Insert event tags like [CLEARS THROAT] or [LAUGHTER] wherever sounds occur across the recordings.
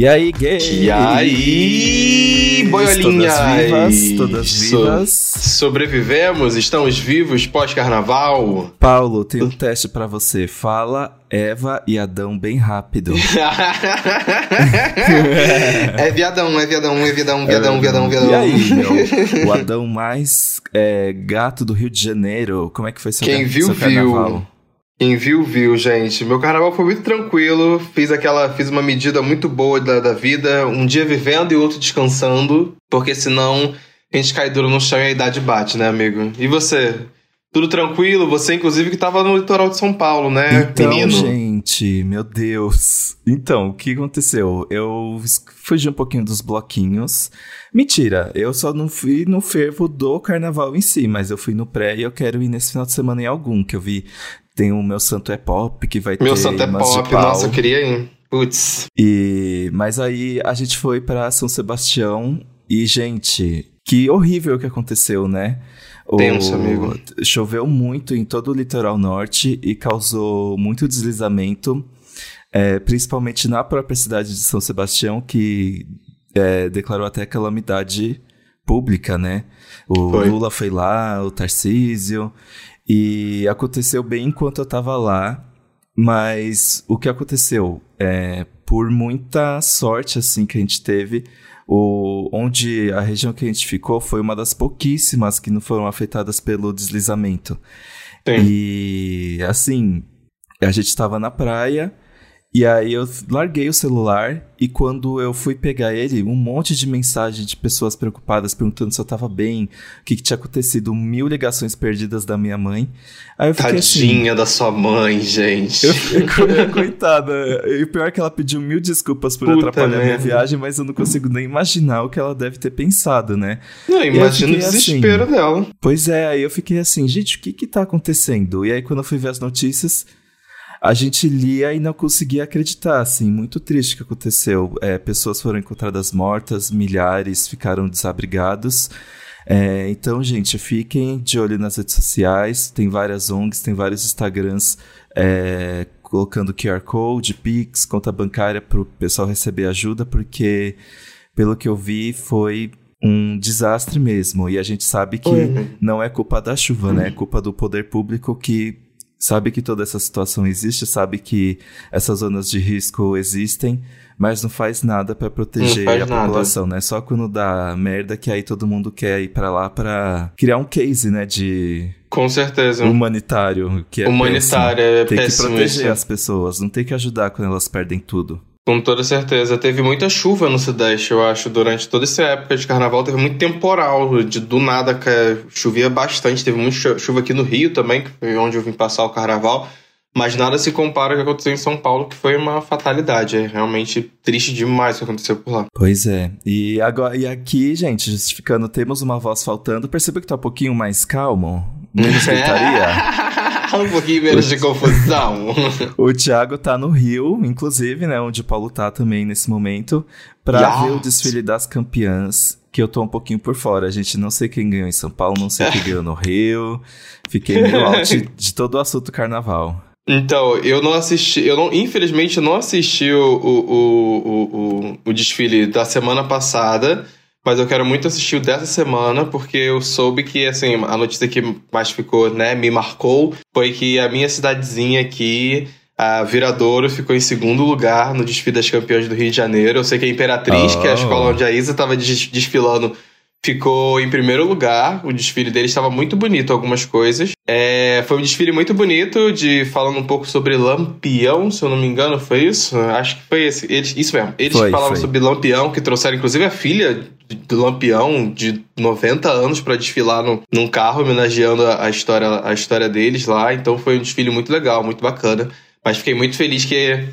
E aí, gay? E aí, boiolinhas? Todas vivas, todas vivas. So sobrevivemos, estamos vivos pós-carnaval. Paulo, tem um teste para você. Fala Eva e Adão bem rápido. [LAUGHS] é viadão, é viadão, é viadão, viadão, é, viadão, viadão. E aí, meu? [LAUGHS] O Adão mais é, gato do Rio de Janeiro. Como é que foi seu, Quem viu, seu carnaval? Quem viu, viu, gente. Meu carnaval foi muito tranquilo. Fiz aquela. Fiz uma medida muito boa da, da vida. Um dia vivendo e outro descansando. Porque senão a gente cai duro no chão e a idade bate, né, amigo? E você? Tudo tranquilo? Você, inclusive, que tava no litoral de São Paulo, né, então, menino? gente, meu Deus. Então, o que aconteceu? Eu fugi um pouquinho dos bloquinhos. Mentira, eu só não fui no fervo do carnaval em si, mas eu fui no pré e eu quero ir nesse final de semana em algum, que eu vi tem o Meu Santo é Pop, que vai Meu ter. Santo é Pop, nossa, eu queria ir. Putz. E, mas aí a gente foi para São Sebastião e, gente, que horrível que aconteceu, né? Tenso, amigo. Choveu muito em todo o litoral norte e causou muito deslizamento, é, principalmente na própria cidade de São Sebastião, que é, declarou até calamidade pública, né? O Foi. Lula foi lá, o Tarcísio. E aconteceu bem enquanto eu tava lá, mas o que aconteceu? É, por muita sorte assim que a gente teve, o, onde a região que a gente ficou foi uma das pouquíssimas que não foram afetadas pelo deslizamento. Sim. E assim, a gente estava na praia e aí eu larguei o celular e quando eu fui pegar ele, um monte de mensagem de pessoas preocupadas perguntando se eu tava bem, o que, que tinha acontecido, mil ligações perdidas da minha mãe. Aí eu fiquei Tadinha assim, da sua mãe, gente. Eu fiquei, coitada. E o pior é que ela pediu mil desculpas por Puta atrapalhar a minha merda. viagem, mas eu não consigo nem imaginar o que ela deve ter pensado, né? Não, imagina o fiquei desespero assim. dela. Pois é, aí eu fiquei assim, gente, o que que tá acontecendo? E aí quando eu fui ver as notícias, a gente lia e não conseguia acreditar, assim, muito triste o que aconteceu. É, pessoas foram encontradas mortas, milhares ficaram desabrigados. É, então, gente, fiquem de olho nas redes sociais, tem várias ONGs, tem vários Instagrams é, colocando QR Code, Pix, conta bancária para o pessoal receber ajuda, porque, pelo que eu vi, foi um desastre mesmo. E a gente sabe que Uhum. não é culpa da chuva, né? É culpa do poder público que sabe que toda essa situação existe, sabe que essas zonas de risco existem, mas não faz nada para proteger a nada. população, né? Só quando dá merda que aí todo mundo quer ir para lá para criar um case, né, de Com certeza. humanitário, que é Humanitário, é péssimo. Tem que péssimo proteger isso. as pessoas, não tem que ajudar quando elas perdem tudo. Com toda certeza. Teve muita chuva no Sudeste, eu acho, durante toda essa época de carnaval. Teve muito temporal, de do nada que chovia bastante. Teve muita chu- chuva aqui no Rio também, que foi onde eu vim passar o carnaval. Mas nada se compara ao que aconteceu em São Paulo, que foi uma fatalidade. É realmente triste demais o que aconteceu por lá. Pois é. E agora e aqui, gente, justificando, temos uma voz faltando. Perceba que tá um pouquinho mais calmo, menos [LAUGHS] gritaria. [LAUGHS] um pouquinho menos de confusão. [LAUGHS] O Thiago tá no Rio, inclusive, né? Onde o Paulo tá também nesse momento, pra ver o desfile das campeãs. Que eu tô um pouquinho por fora. Gente, não sei quem ganhou em São Paulo, não sei quem [LAUGHS] ganhou no Rio. Fiquei meio out de todo o assunto carnaval. Então, eu não assisti, eu não, infelizmente eu não assisti o, o, o, o, o desfile da semana passada, mas eu quero muito assistir o dessa semana, porque eu soube que, assim, a notícia que mais ficou, né, me marcou, foi que a minha cidadezinha aqui, a Viradouro, ficou em segundo lugar no desfile das campeãs do Rio de Janeiro. Eu sei que a Imperatriz, que é a Oh. escola onde a Isa estava desfilando, ficou em primeiro lugar. O desfile dele estava muito bonito, algumas coisas. É, foi um desfile muito bonito, de falando um pouco sobre Lampião, se eu não me engano, foi isso? Acho que foi esse. Eles, isso mesmo. Eles Foi, falavam foi. sobre Lampião, que trouxeram inclusive a filha do Lampião, de 90 anos, para desfilar no, num carro, homenageando a, a história, a história deles lá. Então foi um desfile muito legal, muito bacana. Mas fiquei muito feliz que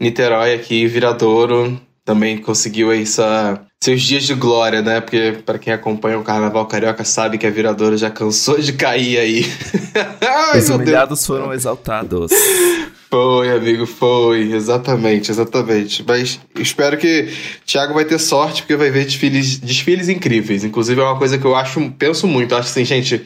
Niterói aqui, Viradouro, também conseguiu sua, seus dias de glória, né? Porque para quem acompanha o Carnaval Carioca sabe que a Viradouro já cansou de cair aí. [LAUGHS] Ai, Os Deus. humilhados foram exaltados. Foi, amigo, foi. Exatamente, exatamente. Mas espero que Thiago vai ter sorte, porque vai ver desfiles, desfiles incríveis. Inclusive, é uma coisa que eu acho, penso muito. Eu acho assim, gente,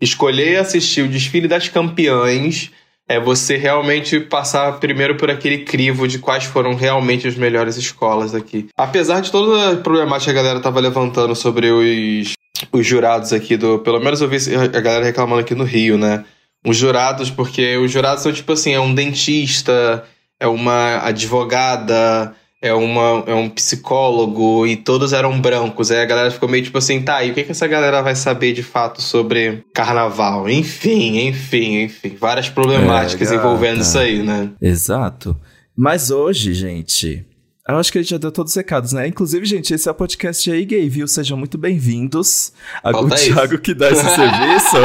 escolher assistir o desfile das campeãs é você realmente passar primeiro por aquele crivo de quais foram realmente as melhores escolas aqui. Apesar de toda a problemática que a galera tava levantando sobre os, os jurados aqui do. Pelo menos eu vi a galera reclamando aqui no Rio, né? Os jurados, porque os jurados são tipo assim, é um dentista, é uma advogada, é, uma, é um psicólogo e todos eram brancos. Aí a galera ficou meio tipo assim, tá, e o que, que essa galera vai saber de fato sobre carnaval? Enfim, enfim, enfim. Várias problemáticas é, envolvendo isso aí, né? Exato. Mas hoje, gente, eu acho que a gente já deu todos os recados, né? Inclusive, gente, esse é o podcast aí, gay, viu? Sejam muito bem-vindos. O Thiago que dá esse [LAUGHS] serviço.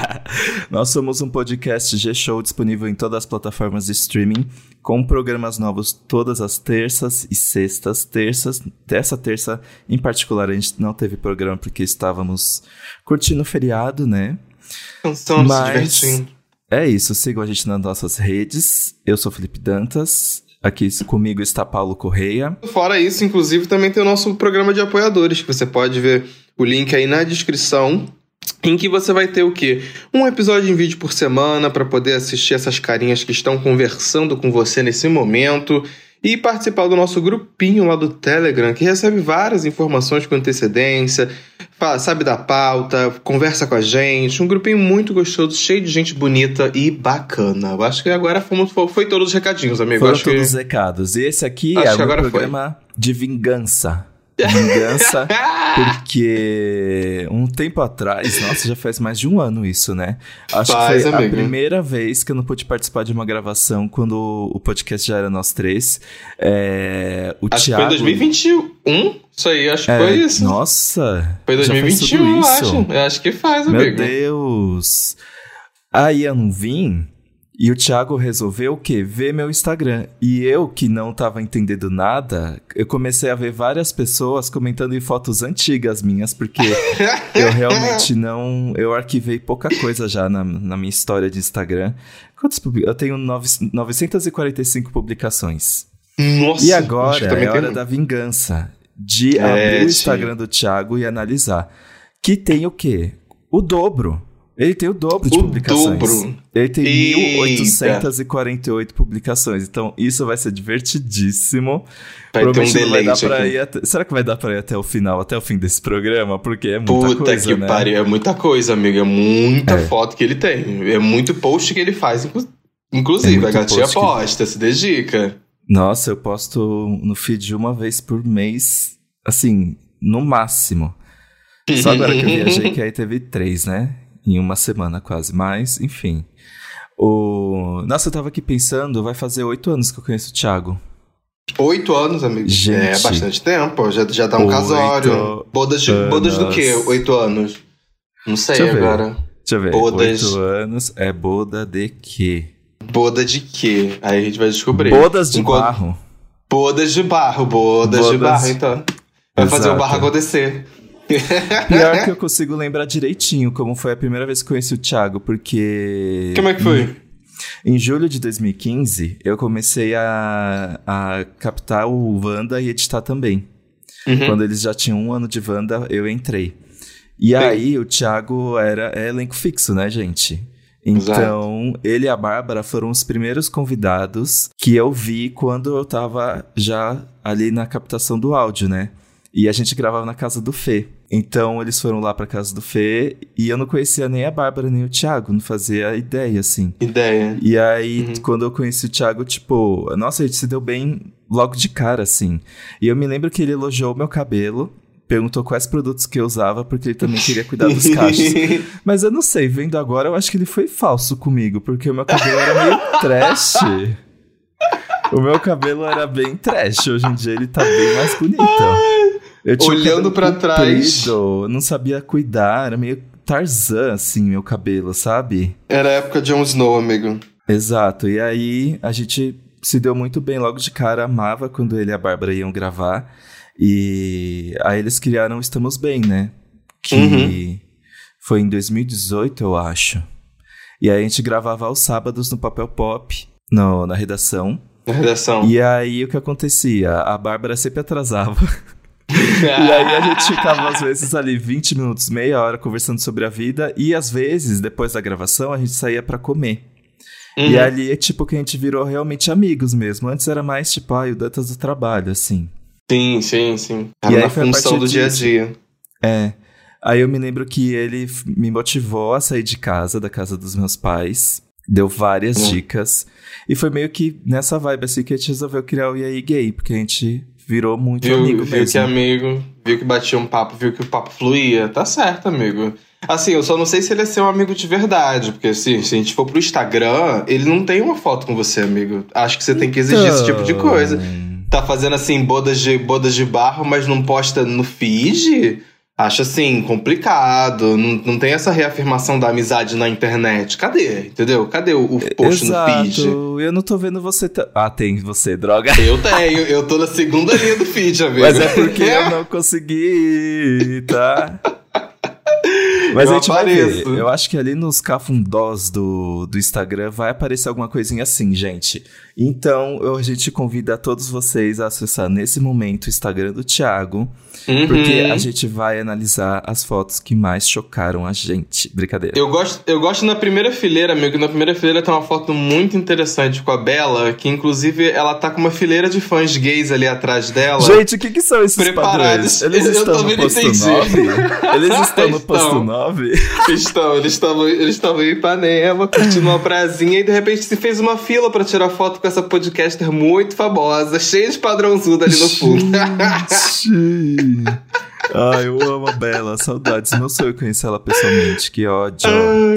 [LAUGHS] Nós somos um podcast G-Show disponível em todas as plataformas de streaming, com programas novos todas as terças e sextas. Terças, dessa terça em particular, a gente não teve programa porque estávamos curtindo o feriado, né? Estamos Mas... se divertindo. É isso, sigam a gente nas nossas redes. Eu sou Felipe Dantas. Aqui comigo está Paulo Correia. Fora isso, inclusive, também tem o nosso programa de apoiadores, que você pode ver o link aí na descrição. Em que você vai ter o quê? Um episódio em vídeo por semana para poder assistir essas carinhas que estão conversando com você nesse momento e participar do nosso grupinho lá do Telegram, que recebe várias informações com antecedência, sabe da pauta, conversa com a gente. Um grupinho muito gostoso, cheio de gente bonita e bacana. Eu acho que agora fomos, foi todos os recadinhos, amigo. Foram acho todos que... os recados. E esse aqui acho é um programa foi. de vingança. [LAUGHS] Vingança, [LAUGHS] porque um tempo atrás, nossa, já faz mais de um ano isso, né? Acho faz, que foi amigo. a primeira vez que eu não pude participar de uma gravação quando o podcast já era nós três. É, o acho Thiago... que foi 2021, isso aí, acho que é, foi isso. Nossa! Foi 2021, eu acho. Eu acho que faz, amigo. Meu Deus! Aí eu não vim e o Thiago resolveu o quê? Ver meu Instagram. E eu, que não estava entendendo nada, eu comecei a ver várias pessoas comentando em fotos antigas minhas, porque [LAUGHS] eu realmente não. Eu arquivei pouca coisa já na, na minha história de Instagram. Quantas Eu tenho nove, 945 publicações. Nossa! E agora é a hora da vingança. De é, abrir o Instagram do Thiago e analisar. Que tem o quê? O dobro. Ele tem o dobro de o publicações. Dobro. Ele tem Eita. 1.848 publicações. Então, isso vai ser divertidíssimo. Vai ter um delay até... Será que vai dar pra ir até o final, até o fim desse programa? Porque é muita Puta coisa, que né? pariu. É muita coisa, amigo. É muita é. foto que ele tem. É muito post que ele faz, inclusive. É a gatinha posta, que... se dedica. Nossa, eu posto no feed uma vez por mês, assim, no máximo. Só agora que eu viajei, que aí teve três, né? em uma semana quase, mas enfim. O... Nossa, eu tava aqui pensando, vai fazer oito anos que eu conheço o Thiago. Oito anos, amigo. Gente, é bastante tempo, já, já dá um casório. Bodas, de, bodas do quê? Oito anos? Não sei Deixa agora. Ver. Deixa eu ver. Bodas... Oito anos é boda de quê? Boda de quê? Aí a gente vai descobrir. Bodas de Enquanto... barro. Bodas de barro, bodas, bodas... de barro, então. Vai Exato. fazer o barro acontecer. Pior que [LAUGHS] eu consigo lembrar direitinho como foi a primeira vez que conheci o Thiago, porque. Como é que foi? Em, em julho de 2015, eu comecei a, a captar o Wanda e editar também. Uhum. Quando eles já tinham um ano de Wanda, eu entrei. E Bem. aí, o Thiago era é elenco fixo, né, gente? Então, Exato. ele e a Bárbara foram os primeiros convidados que eu vi quando eu tava já ali na captação do áudio, né? E a gente gravava na casa do Fê. Então eles foram lá pra casa do Fê e eu não conhecia nem a Bárbara nem o Thiago, não fazia ideia, assim. Ideia. E aí, uhum. quando eu conheci o Thiago, tipo, nossa, a gente se deu bem logo de cara, assim. E eu me lembro que ele elogiou o meu cabelo, perguntou quais produtos que eu usava, porque ele também queria cuidar dos cachos. [LAUGHS] Mas eu não sei, vendo agora, eu acho que ele foi falso comigo, porque o meu cabelo era meio trash. O meu cabelo era bem trash, hoje em dia ele tá bem mais bonito. Eu tinha Olhando para trás. Não sabia cuidar, era meio Tarzan, assim, meu cabelo, sabe? Era a época de Jon Snow, amigo. Exato. E aí a gente se deu muito bem logo de cara, amava quando ele e a Bárbara iam gravar. E aí eles criaram Estamos Bem, né? Que uhum. foi em 2018, eu acho. E aí a gente gravava aos sábados no Papel Pop, no, na redação. Na redação. E aí o que acontecia? A Bárbara sempre atrasava. [LAUGHS] e aí a gente ficava às vezes ali 20 minutos, meia hora conversando sobre a vida e às vezes depois da gravação a gente saía para comer. Uhum. E ali é tipo que a gente virou realmente amigos mesmo. Antes era mais tipo, ah, o Dantas do trabalho, assim. Sim, sim, sim. Era e na função do dia a dia. É. Aí eu me lembro que ele me motivou a sair de casa, da casa dos meus pais. Deu várias uhum. dicas. E foi meio que nessa vibe assim que a gente resolveu criar o IAI Gay, porque a gente virou muito viu, amigo viu mesmo. que amigo, viu que batia um papo, viu que o papo fluía. Tá certo, amigo. Assim, eu só não sei se ele é seu amigo de verdade, porque assim, se a gente for pro Instagram, ele não tem uma foto com você, amigo. Acho que você tem que exigir então... esse tipo de coisa. Tá fazendo assim bodas de bodas de barro, mas não posta no feed? Acho assim, complicado. Não, não tem essa reafirmação da amizade na internet. Cadê? Entendeu? Cadê o, o post Exato. no feed? Eu não tô vendo você. T... Ah, tem você, droga. Eu tenho, eu tô na segunda linha do feed, amigo. Mas é porque eu [LAUGHS] não consegui, tá? Mas eu a gente apareço. vai ver. Eu acho que ali nos cafundós do, do Instagram vai aparecer alguma coisinha assim, gente. Então, eu, a gente convida a todos vocês a acessar nesse momento o Instagram do Thiago, uhum. porque a gente vai analisar as fotos que mais chocaram a gente. Brincadeira. Eu gosto, eu gosto na primeira fileira, amigo. Na primeira fileira tem uma foto muito interessante com a Bela, que inclusive ela tá com uma fileira de fãs gays ali atrás dela. Gente, o que, que são esses preparados? padrões? Eles estão no posto 9? Eles estão no [LAUGHS] posto 9? Estão, eles estavam eles em Ipanema, curtindo uma prazinha e de repente se fez uma fila para tirar foto com essa podcaster muito famosa, cheia de padrãozudo ali no fundo. [LAUGHS] Ai, eu amo a Bela, saudades. Meu sonho conhecer ela pessoalmente, que ódio.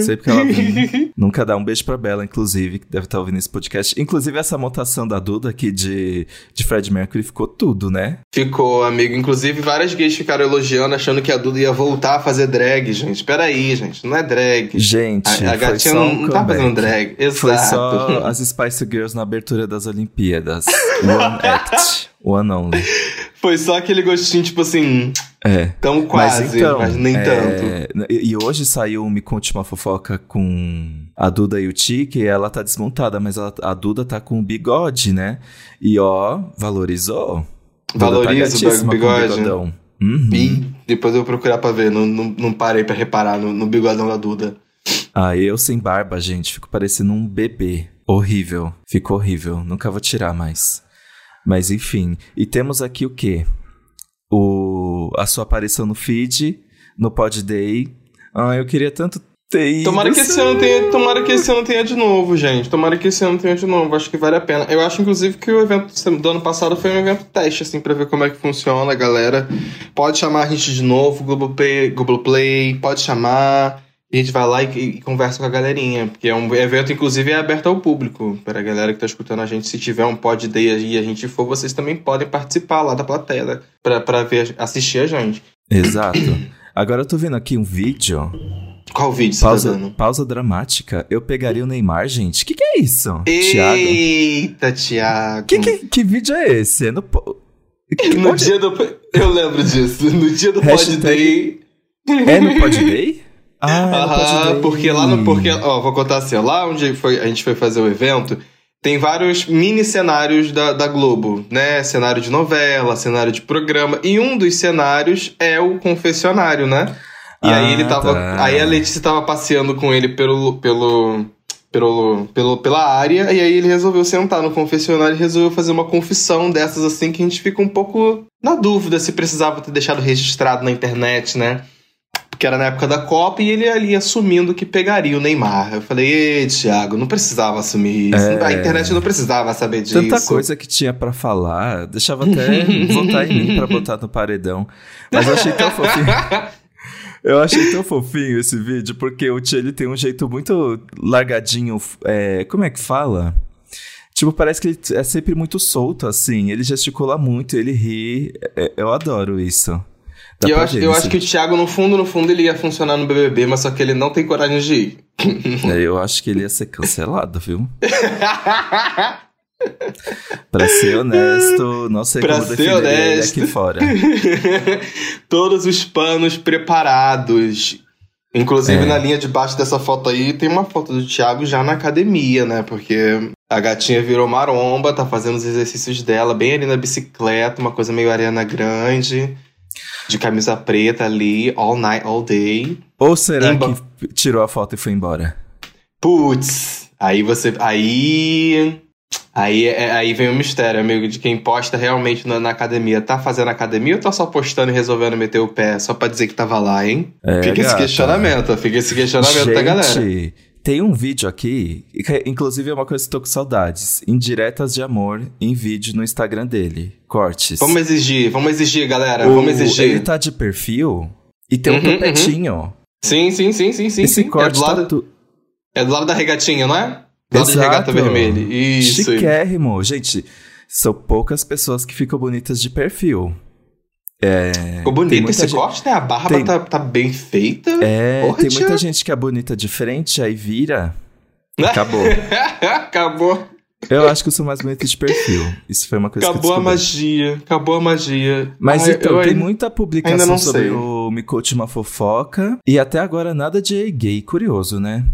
Sempre que ela vem. [LAUGHS] Nunca dá um beijo pra Bela, inclusive, que deve estar ouvindo esse podcast. Inclusive, essa montação da Duda aqui de, de Fred Mercury ficou tudo, né? Ficou, amigo. Inclusive, várias gays ficaram elogiando, achando que a Duda ia voltar a fazer drag, gente. Peraí, gente, não é drag. Gente, a, a gatinha não, um não tá fazendo drag. Exato. Foi só as Spice Girls na abertura das Olimpíadas. [LAUGHS] One Act. One Only. [LAUGHS] Foi só aquele gostinho, tipo assim. É. Tão quase, mas, então, mas nem é... tanto. E hoje saiu o Me Conte uma Fofoca com a Duda e o Tique, e ela tá desmontada, mas ela, a Duda tá com o bigode, né? E ó, valorizou. Valoriza tá o bigode. Uhum. E depois eu vou procurar pra ver, não, não, não parei pra reparar no, no bigodão da Duda. Ah, eu sem barba, gente, fico parecendo um bebê. Horrível. Ficou horrível. Nunca vou tirar mais. Mas enfim. E temos aqui o quê? O, a sua aparição no feed, no Pod Day. Ah, eu queria tanto ter. Tomara tomara que esse ano tenha de novo, gente. Tomara que esse ano tenha de novo. Acho que vale a pena. Eu acho, inclusive, que o evento do ano passado foi um evento teste, assim, pra ver como é que funciona, galera. Pode chamar a gente de novo, Globoplay, Globoplay pode chamar a gente vai lá e, e, conversa com a galerinha, porque é um evento, inclusive, é aberto ao público. Para a galera que está escutando a gente, se tiver um pod day e a gente for, vocês também podem participar lá da plateia para ver, assistir a gente. Exato. Agora eu tô vendo aqui um vídeo. Qual vídeo pausa, você tá dando? Pausa dramática. Eu pegaria o Neymar, gente. O que, que é isso? Eita, Thiago. Que, que, que vídeo é esse? É no, no dia do. Eu lembro disso. No dia do Hashtag... pod day. É no pod day? Ah, Aham, porque lá no. Porque, ó, vou contar assim, ó, lá onde foi, a gente foi fazer o evento, tem vários mini cenários da, da Globo, né? Cenário de novela, cenário de programa. E um dos cenários é o confessionário, né? E ah, aí ele tava. Tá. Aí a Letícia tava passeando com ele pelo. pelo pelo, pelo, pela área, e aí ele resolveu sentar no confessionário e resolveu fazer uma confissão dessas assim que a gente fica um pouco na dúvida se precisava ter deixado registrado na internet, né? Que era na época da Copa, e ele ali assumindo que pegaria o Neymar. Eu falei, ei, Thiago, não precisava assumir isso. É... A internet não precisava saber disso. Tanta coisa que tinha para falar, deixava até [LAUGHS] votar em mim pra botar no paredão. Mas eu achei tão fofinho. [LAUGHS] Eu achei tão fofinho esse vídeo, porque o Tia ele tem um jeito muito largadinho. É, como é que fala? Tipo, parece que ele é sempre muito solto, assim. Ele gesticula muito, ele ri. É, eu adoro isso. Dá e eu, acho, eu acho que o Thiago, no fundo, no fundo, ele ia funcionar no BBB, mas só que ele não tem coragem de ir. [LAUGHS] É, eu acho que ele ia ser cancelado, viu? [LAUGHS] pra ser honesto, não sei pra como ser honesto. aqui fora. [LAUGHS] Todos os panos preparados. Inclusive, é. na linha de baixo dessa foto aí, tem uma foto do Thiago já na academia, né? Porque a gatinha virou maromba, tá fazendo os exercícios dela bem ali na bicicleta, uma coisa meio arena grande de camisa preta ali, all night, all day. Ou será Emba... que tirou a foto e foi embora? Putz, Aí você. Aí. Aí, é, aí vem o mistério, amigo, de quem posta realmente na, na, academia. Tá fazendo academia ou tá só postando e resolvendo meter o pé só pra dizer que tava lá, hein? É, fica gata. esse questionamento, fica esse questionamento Gente, da galera. Tem um vídeo aqui, que inclusive é uma coisa que tô com saudades. Indiretas de amor em vídeo no Instagram dele. Cortes. Vamos exigir, vamos exigir, galera. O, vamos exigir. Ele tá de perfil e tem uhum, um topetinho. Uhum. Sim, sim, sim, sim, sim. Esse sim. corte é do, tá lado, tu... é do lado da regatinha, não é? Do lado de regata vermelha. Isso. Chiquérrimo. Gente, são poucas pessoas que ficam bonitas de perfil. É, Ficou bonito esse gente... corte, né? A barba tem... tá, tá, bem feita. É, Porra, tem muita gente que é bonita de frente, aí vira. [LAUGHS] Acabou. Acabou. Eu acho que eu sou mais bonita de perfil. Isso foi uma coisa acabou que Acabou a magia. Acabou a magia. Mas então, tem muita publicação sobre sei. o Me Conte Uma Fofoca. E até agora nada de gay. Curioso, né?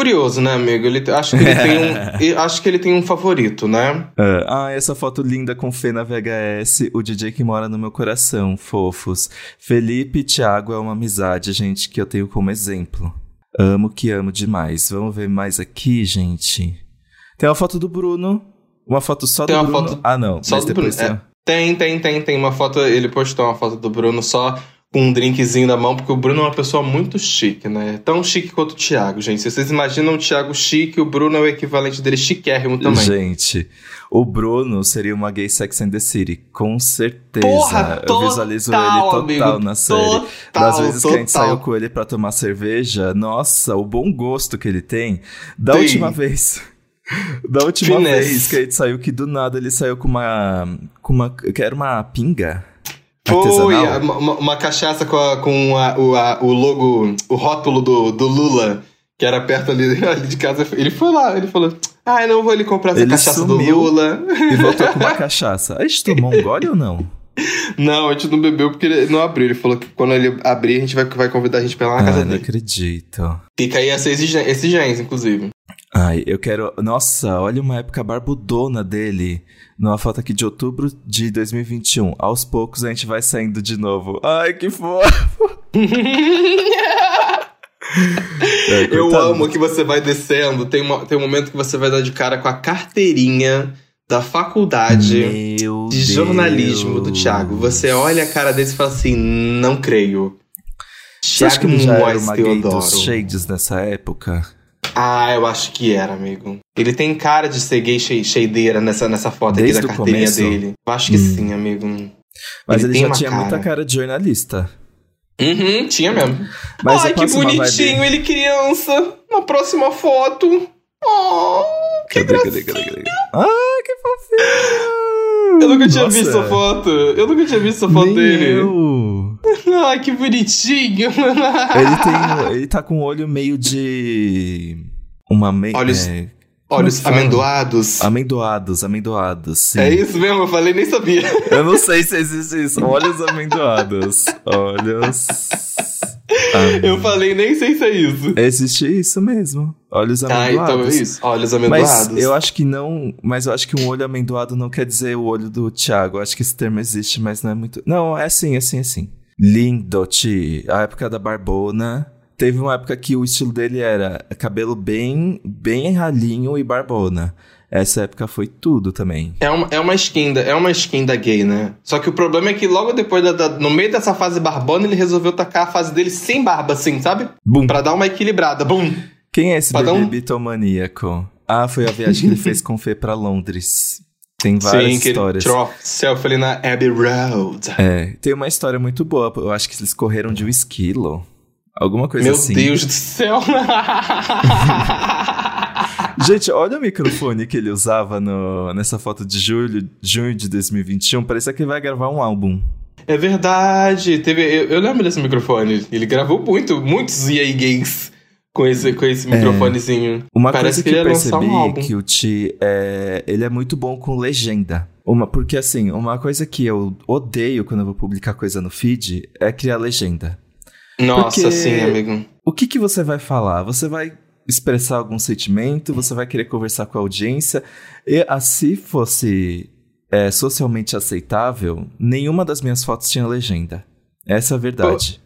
Curioso, né, amigo? Ele, acho, que ele tem um, [LAUGHS] acho que ele tem um favorito, né? Uh, ah, essa foto linda com Fê na VHS, o DJ que mora no meu coração, fofos. Felipe e Thiago é uma amizade, gente, que eu tenho como exemplo. Amo que amo demais. Vamos ver mais aqui, gente. Tem uma foto do Bruno. Uma foto só tem do Bruno. Foto... Ah, não. Só do Bruno. Tem... É, tem, tem, tem. Tem uma foto. Ele postou uma foto do Bruno só com um drinkzinho na mão, porque o Bruno é uma pessoa muito chique, né? Tão chique quanto o Thiago, gente. Se vocês imaginam o Thiago chique, o Bruno é o equivalente dele chiquérrimo também. Gente, o Bruno seria uma gay Sex and the City, com certeza. Porra, total, Eu visualizo ele total amigo, na série. Total, das vezes total. que a gente saiu com ele para tomar cerveja, nossa, o bom gosto que ele tem. Da Sim. última vez. [LAUGHS] Da última Finesse. vez que a gente saiu, que do nada ele saiu com uma. com uma. que era uma pinga. Foi, uma, uma, cachaça com, a, com a, o, a, o logo, o rótulo do, do Lula, que era perto ali, [LAUGHS] ali de casa. Ele foi lá, ele falou: Ah, não vou ali comprar essa ele cachaça do Lula. E voltou com uma [LAUGHS] cachaça. A gente tomou um gole ou não? Não, a gente não bebeu porque ele não abriu. Ele falou que quando ele abrir, a gente vai, vai convidar a gente pra ir lá na ah, casa não dele. Não acredito. Fica aí essa exigência, inclusive. Ai, eu quero. Nossa, olha uma época barbudona dele. Numa foto aqui de outubro de 2021. Aos poucos a gente vai saindo de novo. Ai, que fofo! [LAUGHS] é, eu amo que você vai descendo. Tem, uma, tem um momento que você vai dar de cara com a carteirinha da faculdade Meu de Deus. jornalismo do Thiago. Você olha a cara dele e fala assim: não creio. Você acha que ele já era uma gay dos shades nessa época? Ah, eu acho que era, amigo. Ele tem cara de ser gay cheideira nessa, nessa foto Desde aqui da carteirinha começo? dele. Eu acho que hum. sim, amigo. Mas ele, ele já tinha cara. muita cara de jornalista. Uhum, tinha mesmo. Mas Ai, que bonitinho, ele criança. Na próxima foto. Oh, que cadê, cadê, cadê, cadê, cadê? Ah, que fofinho! Eu nunca tinha Nossa. visto essa foto. Eu nunca tinha visto essa foto Nem dele. Eu. [LAUGHS] Ai, que bonitinho. ele tem. Ele tá com um olho meio de. Uma meio. Olhos. É, olhos amendoados. Amendoados, amendoados, sim. É isso mesmo, eu falei, nem sabia. Eu não sei se existe isso. Olhos amendoados. Olhos. Eu falei, nem sei se é isso. Existe isso mesmo. Olhos amendoados. Ah, então é isso. Olhos amendoados. Mas eu acho que não. Mas eu acho que um olho amendoado não quer dizer o olho do Thiago. Eu acho que esse termo existe, mas não é muito. Não, é assim, é assim, é assim. Lindote. A época da Barbona. Teve uma época que o estilo dele era cabelo bem, bem ralinho e barbona. Essa época foi tudo também. É uma, é uma skin da, é uma skin da gay, né? Só que o problema é que logo depois, da, da, no meio dessa fase barbona, ele resolveu tacar a fase dele sem barba, assim, sabe? Bum. Pra dar uma equilibrada. Bum! Quem é esse pra bebê um... bitomaníaco? Ah, foi a viagem que ele fez com Fê pra Londres. Tem várias Sim, histórias. Sim, que selfie ali na Abbey Road. É, tem uma história muito boa. Eu acho que eles correram de um esquilo. Alguma coisa Meu assim. Meu Deus do céu! [LAUGHS] Gente, olha o microfone que ele usava no, nessa foto de julho, junho de 2021. Parece que ele vai gravar um álbum. É verdade. Teve, eu, eu lembro desse microfone. Ele gravou muito, muitos EA Games com esse, com esse é. microfonezinho. Uma Parece coisa que, que eu percebi um que o Ti é, ele é muito bom com legenda. Uma, porque assim, uma coisa que eu odeio quando eu vou publicar coisa no feed é criar legenda. Nossa, porque sim, amigo. O que, que você vai falar? Você vai expressar algum sentimento, você vai querer conversar com a audiência. E assim fosse é, socialmente aceitável, nenhuma das minhas fotos tinha legenda. Essa é a verdade.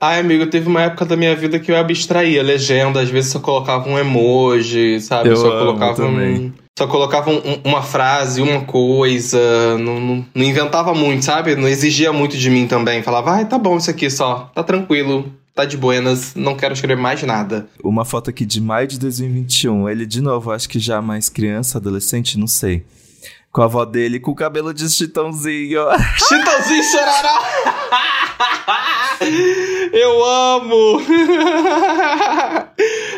Ai, amigo, teve uma época da minha vida que eu abstraía legenda, às vezes só colocava um emoji, sabe? Eu só colocava também. um. Só colocava um- uma frase, uma coisa. Não, não, não inventava muito, sabe? Não exigia muito de mim também. Falava, ai, tá bom isso aqui só. Tá tranquilo. Tá de buenas. Não quero escrever mais nada. Uma foto aqui de maio de 2021. Ele, de novo, acho que já mais criança, adolescente, não sei. Com a avó dele com o cabelo de chitãozinho. [LAUGHS] Chitãozinho Chororó! [LAUGHS] Eu amo! [LAUGHS]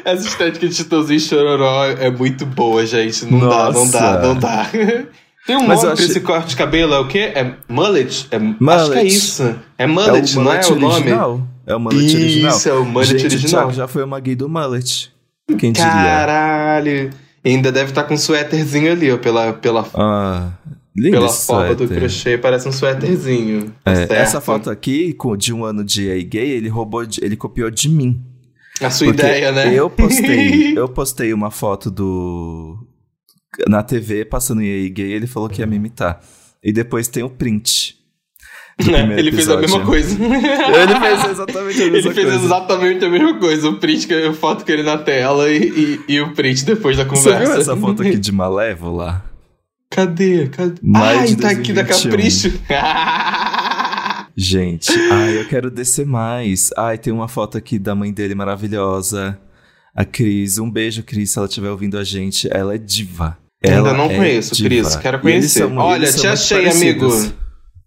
Essa estética de Chitãozinho Chororó é muito boa, gente. Não dá, não dá, Nossa. não dá. Tem um Mas nome eu pra achei- esse corte de cabelo, é o quê? É mullet? É, Acho Mullet. que é isso. É É mullet, não é mullet o nome? É o mullet original. Isso, é o mullet Gente, original. Thiago já foi uma gay do mullet. Quem diria? Caralho! Ainda deve estar com um suéterzinho ali, ó, pela, pela, Ah, pela forma do crochê, parece um suéterzinho. Tá É, essa foto aqui, de um ano de gay, ele roubou, ele copiou de mim. A sua Porque ideia, né? Eu postei, [LAUGHS] eu postei uma foto do na TV passando em gay, ele falou que ia me imitar. E depois tem o print. Primeiro Ele fez a mesma coisa. [LAUGHS] Ele fez exatamente a mesma Ele fez coisa. exatamente a mesma coisa. O print, a foto com ele na tela e, e, e o print depois da Você conversa. viu essa foto aqui de Malévola? Cadê? Cadê? Maio Ai, tá aqui da 2021. Capricho. Gente, ai, eu quero descer mais. Ai, tem uma foto aqui da mãe dele maravilhosa. A Cris. Um beijo, Cris, se ela estiver ouvindo a gente. Ela é diva. Ainda Ela não é conheço, diva. Cris. Quero conhecer. são- Olha, te achei, parecidos. amigo.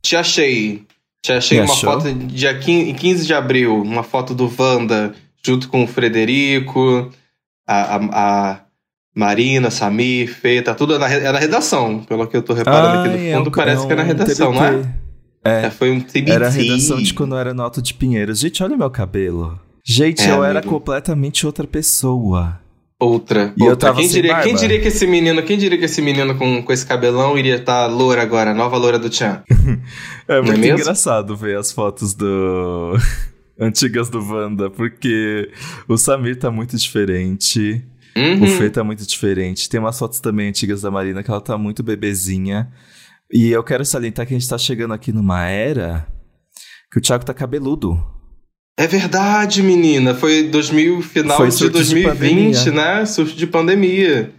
Te achei. Te achei Me uma achou? foto dia 15, 15 de abril. Uma foto do Wanda junto com o Frederico, a, a, a Marina, Samir, Fê. Tá tudo na, é na redação. Pelo que eu tô reparando aqui Ai, no fundo, um- parece que é na um redação, não é? É, É, foi um TBT. era a redação de quando eu era no Alto de Pinheiros. Gente, olha o meu cabelo. Gente, É, eu era amigo. completamente outra pessoa. Outra. E eu outra. tava quem, diria, quem diria que esse menino, quem diria que esse menino com, com esse cabelão iria estar loura agora, nova loura do Tchan? [LAUGHS] É muito mesmo? engraçado ver as fotos do. [LAUGHS] antigas do Wanda, porque o Samir tá muito diferente. Uhum. O Fê tá muito diferente. Tem umas fotos também antigas da Marina que ela tá muito bebezinha. E eu quero salientar que a gente tá chegando aqui numa era que o Thiago tá cabeludo. É verdade, menina. Foi 2000, final Foi de surto de 2020, pandemia. né? Surto de pandemia.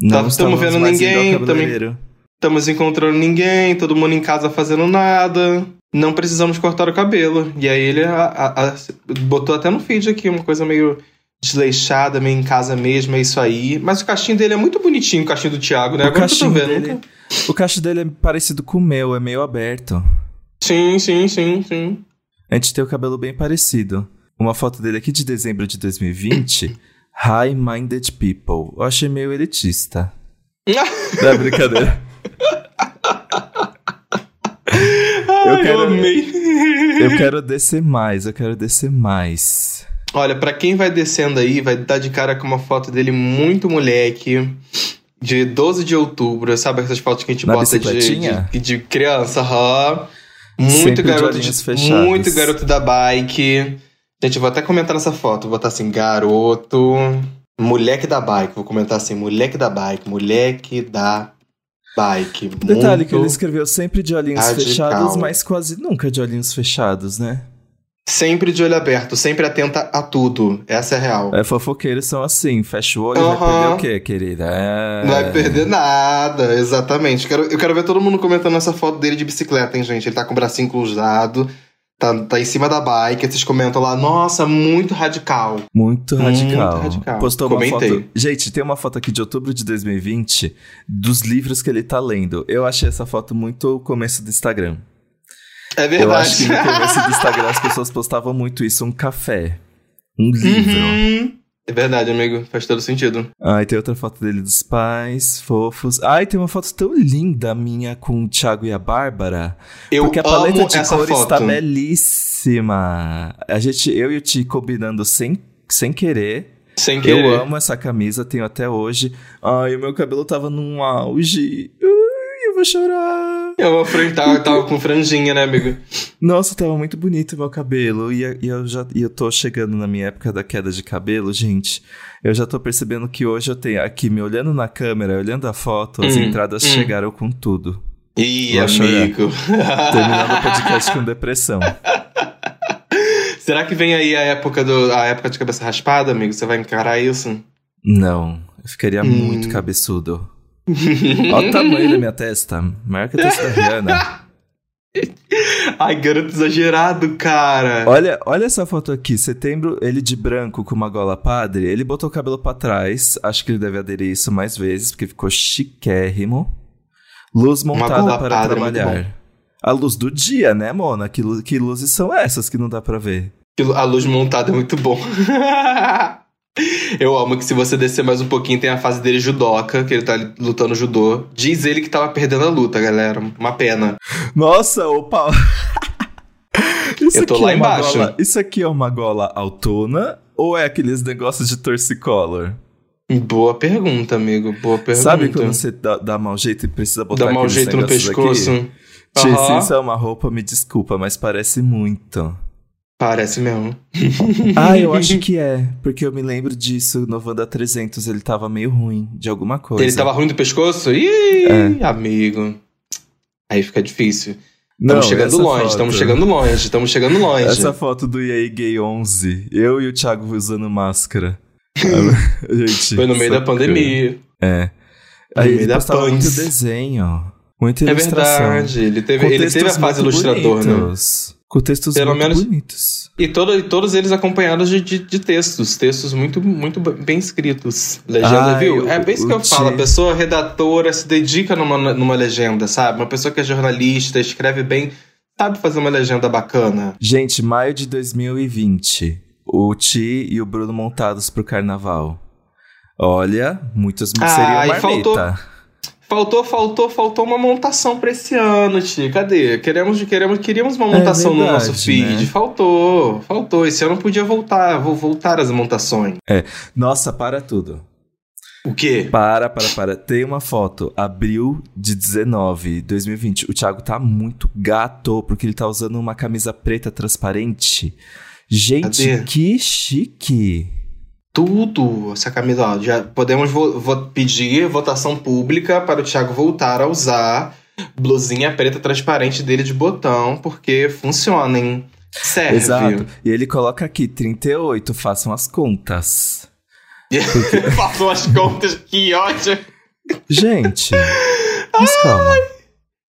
Não Tá- estávamos tamo vendo ninguém. Estamos encontrando ninguém, todo mundo em casa fazendo nada. Não precisamos cortar o cabelo. E aí ele a- a- a- botou até no feed aqui uma coisa meio desleixada, meio em casa mesmo, é isso aí. Mas o cachinho dele é muito bonitinho, o cachinho do Thiago, né? O Agora cachinho vendo. dele- nunca- O cacho dele é parecido com o meu, é meio aberto. Sim, sim, sim, sim. A gente tem o cabelo bem parecido. Uma foto dele aqui de dezembro de 2020. High Minded People. Eu achei meio elitista. [LAUGHS] Não é brincadeira. Ai, eu, quero- amei. Eu quero descer mais, eu quero descer mais. Olha, pra quem vai descendo aí, vai dar de cara com uma foto dele muito moleque, de 12 de outubro, sabe essas fotos que a gente Na bota de, de, de criança, aham. Muito de garoto, de, fechados. muito garoto da bike. Gente, eu vou até comentar nessa foto, vou botar assim, garoto, moleque da bike, vou comentar assim, moleque da bike, moleque da bike. Detalhe que ele escreveu sempre de olhinhos radical. fechados, mas quase nunca de olhinhos fechados, né? Sempre de olho aberto, sempre atenta a tudo, essa é a real. É, fofoqueiros são assim, fecha o olho e vai perder o quê, querida? É... Não vai perder nada, exatamente. Quero, eu quero ver todo mundo comentando essa foto dele de bicicleta, hein, gente? Ele tá com o bracinho cruzado, tá, tá em cima da bike. Vocês comentam lá, nossa, muito radical. Muito Muito radical. radical. Postou Comentei. uma foto. Gente, tem uma foto aqui de outubro de 2020 dos livros que ele tá lendo. Eu achei essa foto muito o começo do Instagram. É Eu acho que verdade. no começo do Instagram as pessoas postavam muito isso, um café. Um livro. Uhum. É verdade, amigo. Faz todo sentido. Ai, tem outra foto dele dos pais, fofos. Ai, tem uma foto tão linda minha com o Thiago e a Bárbara. Eu porque a paleta de cores foto. tá belíssima. A gente, eu e o Ti combinando sem, sem querer. Sem querer. Eu amo essa camisa, tenho até hoje. Ai, o meu cabelo tava num auge. Eu vou chorar. Eu vou enfrentar, tava com franjinha, né, amigo? Nossa, tava muito bonito o meu cabelo. E, e eu já e eu tô chegando na minha época da queda de cabelo, gente. Eu já tô percebendo que hoje eu tenho aqui, me olhando na câmera, olhando a foto, as Hum, entradas hum. chegaram com tudo. Ih, Vou chorar. amigo. [LAUGHS] Terminando o podcast com depressão. Será que vem aí a época, do, a época de cabeça raspada, amigo? Você vai encarar isso? Não, eu ficaria hum. muito cabeçudo. Olha o tamanho da minha testa. Maior que a testa da Rihanna. [LAUGHS] Ai, garoto exagerado, cara. Olha, olha essa foto aqui. Setembro, ele de branco com uma gola padre. Ele botou o cabelo para trás. Acho que ele deve aderir isso mais vezes, porque ficou chiquérrimo. Luz montada para padre, trabalhar. A luz do dia, né, Mona? Que, que luzes são essas que não dá para ver? A luz montada é muito bom. [LAUGHS] Eu amo que se você descer mais um pouquinho, tem a fase dele judoca, que ele tá lutando judô. Diz ele que tava perdendo a luta, galera. Uma pena. Nossa, opa. [LAUGHS] Isso Eu tô lá é embaixo. Gola, isso aqui é uma gola autona ou é aqueles negócios de torcicolor? Boa pergunta, amigo. Boa pergunta. Sabe quando você dá, dá mau jeito e precisa botar Dá mau jeito no pescoço. Aqui? Uhum. Se isso é uma roupa, me desculpa, mas parece muito. Parece mesmo. [LAUGHS] ah, eu acho que é. Porque eu me lembro disso no Wanda 300. Ele tava meio ruim de alguma coisa. Ele tava ruim do pescoço? Ih, é. amigo. Aí fica difícil. Estamos chegando longe, estamos chegando longe, estamos chegando longe. Essa foto do EA Gay 11, eu e o Thiago usando máscara. [LAUGHS] Gente, Foi no meio da pandemia. É. Aí ele postava muito desenho, muita ilustração. É verdade, ele teve, ele teve a fase ilustrador, né? bonitos. né? Com textos Pelo muito menos, bonitos. E, todo, todos eles acompanhados de, de, de, textos. Textos muito, muito bem escritos. Legenda, Ai, viu? É bem isso que eu falo. A pessoa redatora se dedica numa, numa legenda, sabe? Uma pessoa que é jornalista, escreve bem, sabe fazer uma legenda bacana. Gente, maio de 2020. O Ti e o Bruno montados pro carnaval. Olha, muitos ah, seriam marmita. Faltou... Faltou, faltou, faltou uma montação pra esse ano, Ti. Cadê? Queremos, queremos, queríamos uma montação é verdade, no nosso feed. Né? Faltou, faltou. Esse ano podia voltar, vou voltar as montações. É. Nossa, para tudo. O quê? Para, para, para. Tem uma foto, abril de 19, 2020. O Thiago tá muito gato, porque ele tá usando uma camisa preta transparente. Gente, Cadê? que chique tudo essa camisa. Ó, já podemos vo vo pedir votação pública para o Thiago voltar a usar blusinha preta transparente dele de botão, porque funciona, hein? Serve. Exato. E ele coloca aqui 38, façam as contas. [LAUGHS] façam as contas, que ótimo. Gente, mas calma.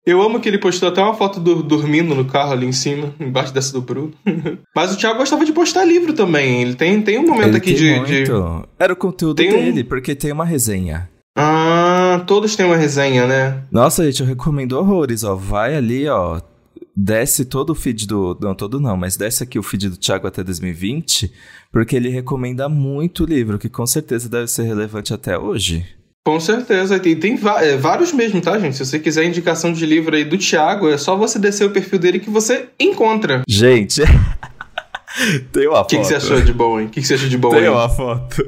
Eu amo que ele postou até uma foto do, dormindo no carro ali em cima, embaixo dessa do Bruno. [LAUGHS] Mas o Thiago gostava de postar livro também. Ele tem, tem um momento ele aqui de, de, Era o conteúdo tem dele, um... porque tem uma resenha. Ah, todos têm uma resenha, né? Nossa, gente, eu recomendo horrores, ó. Vai ali, ó. Desce todo o feed do. Não, todo não, mas desce aqui o feed do Thiago até 2020, porque ele recomenda muito o livro, que com certeza deve ser relevante até hoje. Com certeza. E tem é, vários mesmo, tá, gente? Se você quiser indicação de livro aí do Thiago, é só você descer o perfil dele que você encontra. Gente. [LAUGHS] tem uma foto. O que, que, você achou de bom, hein? O que, que você achou de bom, tem hein? uma foto.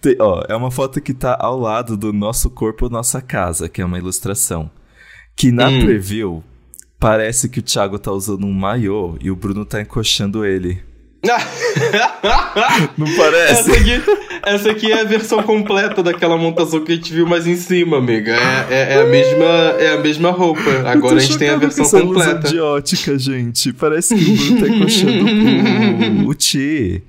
Tem, ó, é uma foto que tá ao lado do Nosso Corpo, Nossa Casa, que é uma ilustração. Que na hum. preview parece que o Thiago tá usando um maiô e o Bruno tá encoxando ele. [LAUGHS] Não parece? Essa aqui, essa aqui é a versão completa daquela montação que a gente viu mais em cima, amiga. É, é, é a, mesma, é a mesma roupa. Agora a gente tem a versão com completa. Luz ótica, gente. Parece que o Bruno tá encoxando o, o.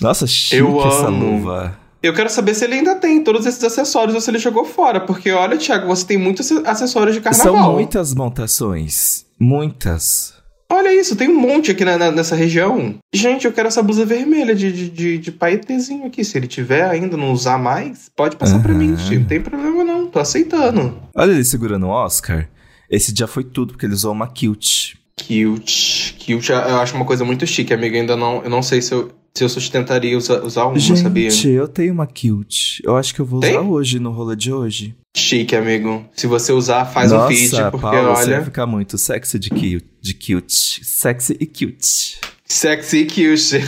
Nossa, chique Eu essa luva. Eu quero saber se ele ainda tem todos esses acessórios ou se ele jogou fora. Porque, olha, Thiago, você tem muitos acessórios de carnaval. São muitas montações. Muitas. Olha isso, tem um monte aqui na, na, nessa região. Gente, eu quero essa blusa vermelha de, de, de, de paetezinho aqui. Se ele tiver ainda, não usar mais, pode passar uhum. pra mim. Não tem problema não, tô aceitando. Olha ele segurando o Oscar. Esse dia foi tudo, porque ele usou uma kilt. Kilt. Kilt eu acho uma coisa muito chique, amiga. Ainda não, eu não sei se eu, se eu sustentaria usar, usar uma, Gente, sabia? Gente, eu tenho uma kilt. Eu acho que eu vou Tem? usar hoje, no rolê de hoje. Chique, amigo. Se você usar, faz Nossa, um feed, porque Paula, olha. Você vai ficar muito sexy de cute, de cute. Sexy e cute. Sexy e cute.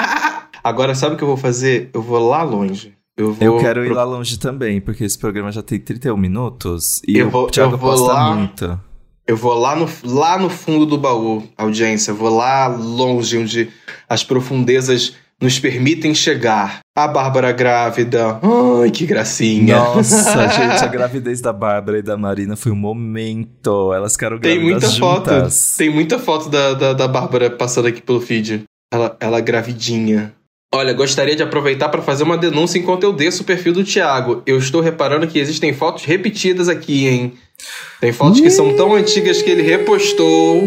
[LAUGHS] Agora, sabe o que eu vou fazer? Eu vou lá longe. Eu, vou eu quero pro... ir lá longe também, porque esse programa já tem 31 minutos e eu vou, o Thiago eu vou lá, muito. Eu vou lá no, lá no fundo do baú, audiência. Eu vou lá longe, onde as profundezas nos permitem chegar. A Bárbara grávida. Ai, que gracinha. Nossa, [LAUGHS] gente, a gravidez da Bárbara e da Marina foi um momento. Elas ficaram grávidas Tem muita juntas. foto. Tem muita foto da, da, da Bárbara passando aqui pelo feed. Ela, ela gravidinha. Olha, gostaria de aproveitar para fazer uma denúncia enquanto eu desço o perfil do Thiago. Eu estou reparando que existem fotos repetidas aqui, hein? Tem fotos que são tão antigas que ele repostou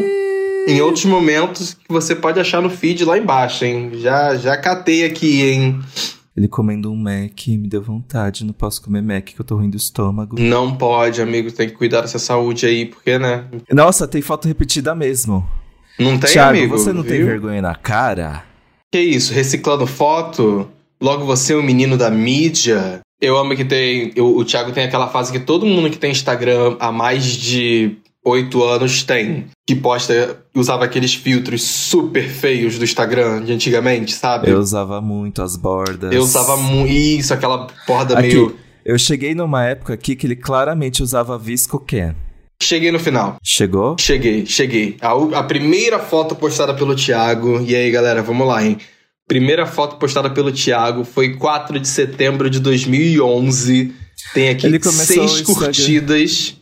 em outros momentos que você pode achar no feed lá embaixo, hein? Já, já catei aqui, hein? Ele comendo um Mac me deu vontade. Não posso comer Mac que eu tô ruim do estômago. Não pode, amigo. Tem que cuidar dessa saúde aí, porque, né? Nossa, tem foto repetida mesmo. Não tem, Thiago, amigo? você não viu? tem vergonha na cara? Que isso? Reciclando foto? Logo você é um menino da mídia? Eu amo que tem. eu- o Thiago tem aquela fase que todo mundo que tem Instagram há mais de oito anos tem. Que posta. Usava aqueles filtros super feios do Instagram de antigamente, sabe? Eu usava muito as bordas. Eu usava muito. Isso, aquela borda Aqui, meio. eu cheguei numa época aqui que ele claramente usava Visco Ken. Cheguei no final. Chegou? Cheguei, cheguei. A, a primeira foto postada pelo Thiago. E aí, galera, vamos lá, hein? Primeira foto postada pelo Thiago foi 4 de setembro de 2011. Tem aqui seis curtidas.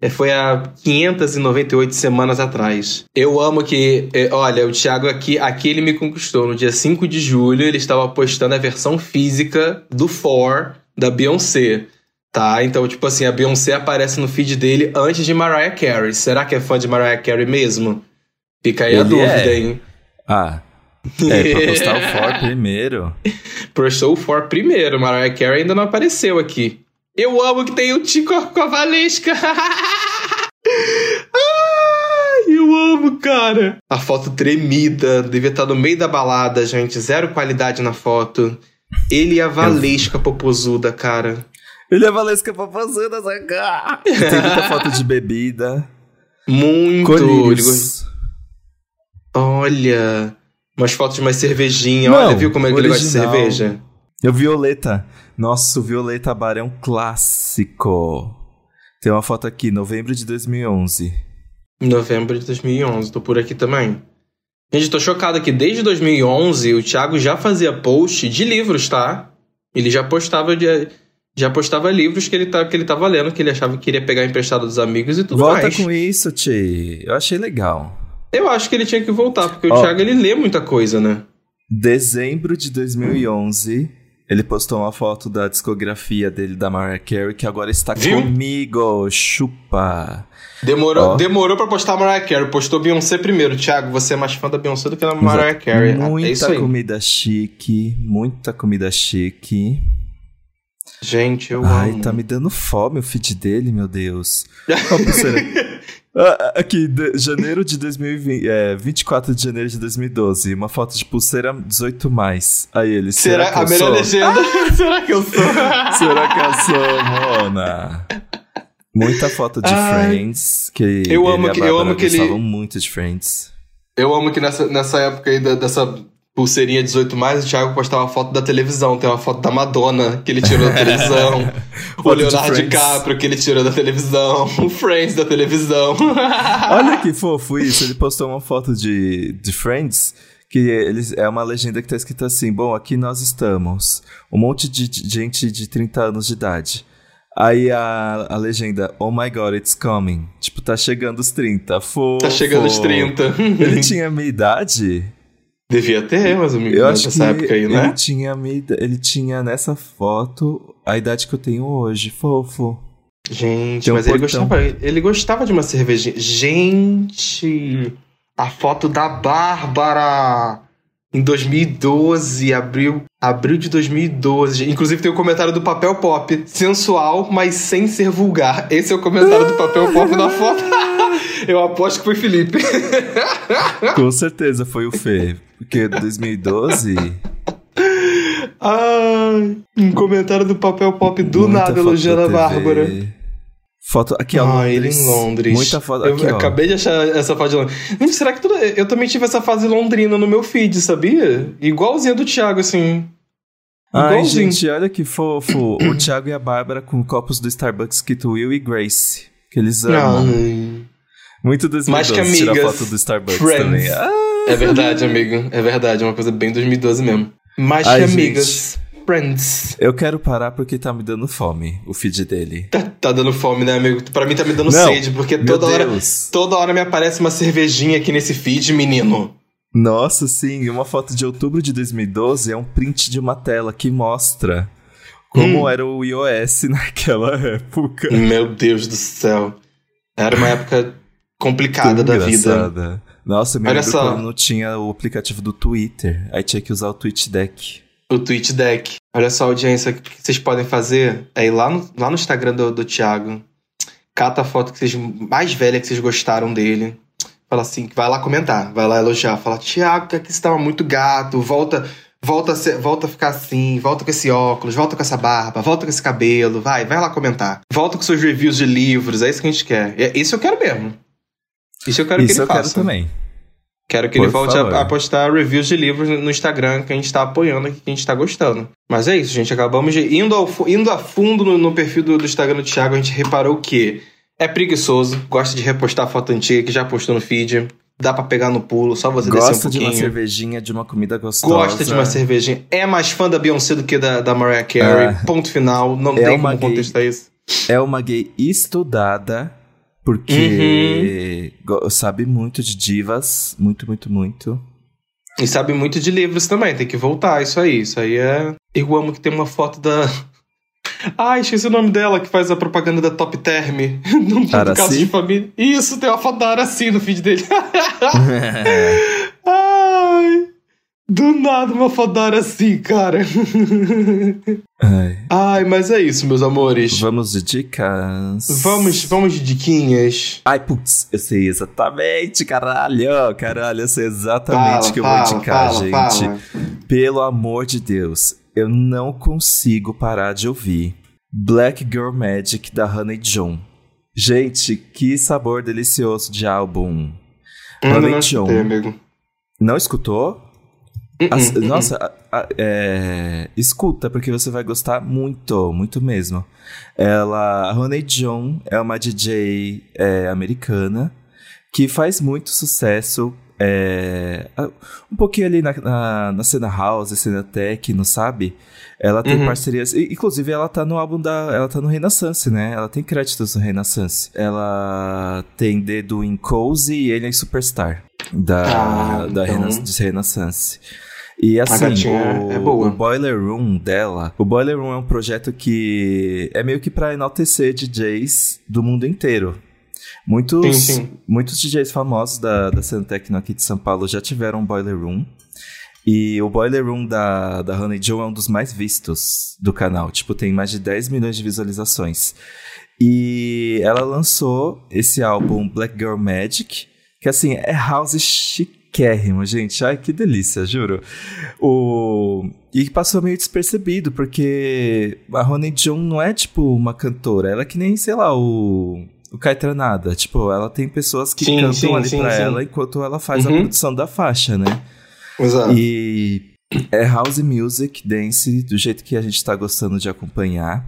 É, Foi há 598 semanas atrás. Eu amo que. é, Olha, o Thiago aqui, aqui ele me conquistou. No dia 5 de julho, ele estava postando a versão física do For da Beyoncé. Tá? Então, tipo assim, a Beyoncé aparece no feed dele antes de Mariah Carey. Será que é fã de Mariah Carey mesmo? Fica aí a Ele dúvida, é. hein? Ah. É, pra postar o [LAUGHS] For primeiro. Postou o For primeiro, Mariah Carey ainda não apareceu aqui. Eu amo que tem o Tico com a Valesca. [LAUGHS] Ai, eu amo, cara. A foto tremida, devia estar no meio da balada, gente. Zero qualidade na foto. Ele e a Valesca popozuda, cara. Ele é Valesca essa cara. Tem muita foto de bebida. Muito. Colírios. Olha. Umas fotos de mais cervejinha. Não, Olha, viu como é que ele gosta de original. cerveja? Eu Violeta. Nossa, o Violeta Bar é um clássico. Tem uma foto aqui, novembro de 2011. Em novembro de 2011, tô por aqui também. Gente, tô chocado que desde 2011 o Thiago já fazia post de livros, tá? Ele já postava de, já postava livros que ele, tá, que ele tava lendo, que ele achava que queria pegar emprestado dos amigos e tudo Volta mais. com isso, Tchê. Eu achei legal. Eu acho que ele tinha que voltar, porque o Ó. Thiago ele lê muita coisa, né? Dezembro de 2011, ele postou uma foto da discografia dele da Mariah Carey, que agora está Viu? comigo. Chupa. Demorou, Ó. demorou pra postar a Mariah Carey. Postou Beyoncé primeiro. Thiago, você é mais fã da Beyoncé do que da Mariah Carey. Muita é isso aí. comida chique, muita comida chique. Gente, eu Ai, amo. tá me dando fome o feed dele, meu Deus. [LAUGHS] Pulseira. Ah, Aqui, de- janeiro de 2020, é, 24 de janeiro de 2012, uma foto de pulseira 18 mais. Aí ele, será, Será, que eu a melhor sou? legenda? [LAUGHS] Será que eu sou? [LAUGHS] Será que eu sou, Mona? Muita foto de Ai. Friends, que Eu amo que- eu amo que ele- muito de Friends. Eu amo que nessa, nessa época aí da- dessa pulseirinha 18 mais, o Thiago postava foto da televisão. Tem uma foto da Madonna que ele tirou da [LAUGHS] televisão. o Leonardo. DiCaprio que ele tirou da televisão. [LAUGHS] O Friends da televisão. [LAUGHS] Olha que fofo isso, ele postou uma foto de, de Friends, que eles, é uma legenda que tá escrita assim, bom, aqui nós estamos, um monte de, de gente de 30 anos de idade. Aí a, a legenda, oh my god, it's coming. Tipo, tá chegando os 30, fofo. tá chegando os 30. Ele tinha a minha idade? Devia ter, mas amigo, Eu acho que nessa época aí, ele, né? tinha a minha, ida- ele tinha nessa foto a idade que eu tenho hoje, fofo. Gente, um mas ele gostava, ele gostava de uma cervejinha. Gente, a foto da Bárbara em 2012, abril, abril de 2012. Inclusive tem o comentário do Papel Pop, sensual, mas sem ser vulgar. Esse é o comentário do Papel Pop na foto. [LAUGHS] Eu aposto que foi Felipe. [LAUGHS] Com certeza foi o Fê, porque 2012... [LAUGHS] Ai, um comentário do Papel Pop do Muita nada elogiando a. Bárbara. Foto aqui, ó. Ah, ele em Londres. Muita foto Eu aqui, ó. acabei de achar essa foto de Londres. Será que eu também tive essa fase londrina no meu feed, sabia? Igualzinha do Thiago, assim. Ai, igualzinho. gente, olha que fofo. o [CLEARS THROAT] Thiago e a Bárbara com copos do Starbucks escrito Will e Grace. Que eles amam. Ai. Muito 2012 Mais que tirar amigas. foto do Starbucks Friends. também. Ah, É verdade, amigo. É verdade. É uma coisa bem 2012 mesmo. Mais Ai, que gente. amigas. Friends. eu quero parar porque tá me dando fome, o feed dele. Tá, tá dando fome, né, amigo? Pra mim tá me dando Não, sede, porque toda hora, Deus. toda hora me aparece uma cervejinha aqui nesse feed, menino. Nossa, sim, uma foto de outubro de 2012 é um print de uma tela que mostra como hum. era o iOS [LAUGHS] naquela época. Meu Deus do céu. Era uma época complicada da vida. Nossa, me Olha lembro só. quando não tinha o aplicativo do Twitter. Aí tinha que usar o TweetDeck. O TweetDeck. Olha só, audiência, o que vocês podem fazer é ir lá no, lá no Instagram do, do Thiago, cata a foto que vocês, mais velha que vocês gostaram dele. Fala assim, vai lá comentar, vai lá elogiar. Fala, Thiago, que aqui você tava muito gato, volta, volta, a ser, volta a ficar assim, volta com esse óculos, volta com essa barba, volta com esse cabelo, vai, vai lá comentar. Volta com seus reviews de livros, é isso que a gente quer. É, isso eu quero mesmo. Isso eu quero isso que ele eu faça. quero também. Quero que Por ele volte a, a, postar reviews de livros no Instagram que a gente está apoiando aqui, que a gente está gostando. Mas é isso, gente. Acabamos de. Indo, ao, indo a fundo no, no perfil do, do Instagram do Thiago, a gente reparou que é preguiçoso, gosta de repostar foto antiga que já postou no feed. Dá pra pegar no pulo, só você gosta descer um pouquinho. Gosta de uma cervejinha, de uma comida gostosa. Gosta de uma cervejinha. É mais fã da Beyoncé do que da, da Mariah Carey. É. Ponto final. Não é tem como gay, contestar isso. É uma gay estudada, porque uhum. sabe muito de divas. Muito, muito, muito. E sabe muito de livros também. Tem que voltar isso aí. Isso aí é... Eu amo que tem uma foto da [LAUGHS] Ai, esqueci o nome dela que faz a propaganda da Top Term. [LAUGHS] no caso de família. Isso, tem uma foto da Araci no feed dele. [LAUGHS] Ai. Do nada uma da Araci, cara. [LAUGHS] Ai. Ai, mas é isso, meus amores. Vamos de dicas. Vamos, vamos de diquinhas. Ai, putz, eu sei exatamente, caralho. Caralho, eu sei exatamente o que eu vou indicar, fala, gente. Fala. Pelo amor de Deus eu não consigo parar de ouvir Black Girl Magic da Honey John. Gente, que sabor delicioso de álbum. Honey não John. amigo. Não escutou? As, uh nossa, a, a, é, escuta, porque você vai gostar muito, muito mesmo. Ela, a Honey John é uma DJ é, americana que faz muito sucesso é, um pouquinho ali na, na, na, cena house, cena techno, sabe? Ela tem uhum. parcerias. Inclusive, ela tá no álbum da. Ela tá no Renaissance, né? Ela tem créditos no Renaissance. Ela tem dedo em Cozy e ele em Superstar. Da, ah, da então... Renaissance. E assim, o, é o, Boiler Room dela, o Boiler Room é um projeto que é meio que para enaltecer DJs do mundo inteiro. Muitos, sim, sim. muitos DJs famosos da, da cena techno aqui de São Paulo já tiveram um Boiler Room. E o Boiler Room da, da Honey Joe é um dos mais vistos do canal. Tipo, tem mais de 10 milhões de visualizações. E ela lançou esse álbum Black Girl Magic, que assim, é house chiquérrimo, gente. Ai, que delícia, juro. O... E passou meio despercebido, porque a Honey John não é tipo uma cantora, ela é que nem, sei lá, o o Caetranada. Tipo, ela tem pessoas que sim, cantam sim, ali sim, pra sim. ela enquanto ela faz uhum. a produção da faixa, né? Exato. E é house music, dance, do jeito que a gente tá gostando de acompanhar.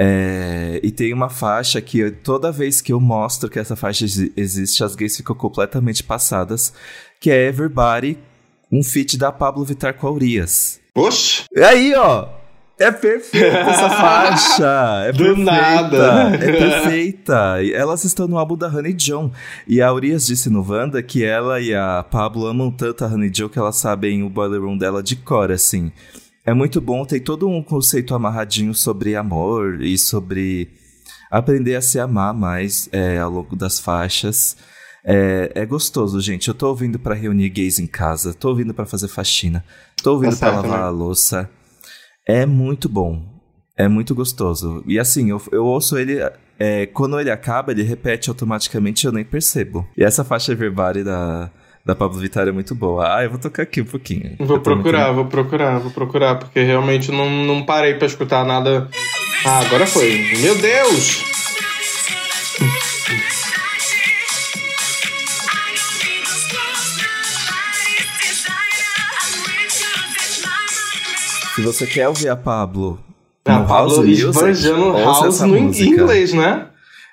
É, e tem uma faixa que toda vez que eu mostro que essa faixa existe, as gays ficam completamente passadas, que é Everybody, um feat da Pablo Vittar com a Urias. Oxe! E aí, ó, é perfeita essa [LAUGHS] faixa! É Do perfeita, nada! É perfeita! Elas estão no álbum da Honey John. E a Urias disse no Wanda que ela e a Pablo amam tanto a Honey John que elas sabem o boiler room dela de cor, assim. É muito bom, tem todo um conceito amarradinho sobre amor e sobre aprender a se amar mais é, ao longo das faixas. É, é, gostoso, gente. Eu tô ouvindo para reunir gays em casa, tô ouvindo para fazer faxina, tô ouvindo tá para lavar né? a louça. É muito bom. É muito gostoso. E assim, eu, eu ouço ele. É, quando ele acaba, ele repete automaticamente eu nem percebo. E essa faixa Everybody da, da Pablo Vittar é muito boa. Ah, eu vou tocar aqui um pouquinho. Vou procurar, muito... vou procurar, vou procurar, porque realmente não, não parei para escutar nada. Ah, agora foi. Meu Deus! [LAUGHS] Se você quer ouvir a Pablo a Pablo esbanjando House no inglês, né?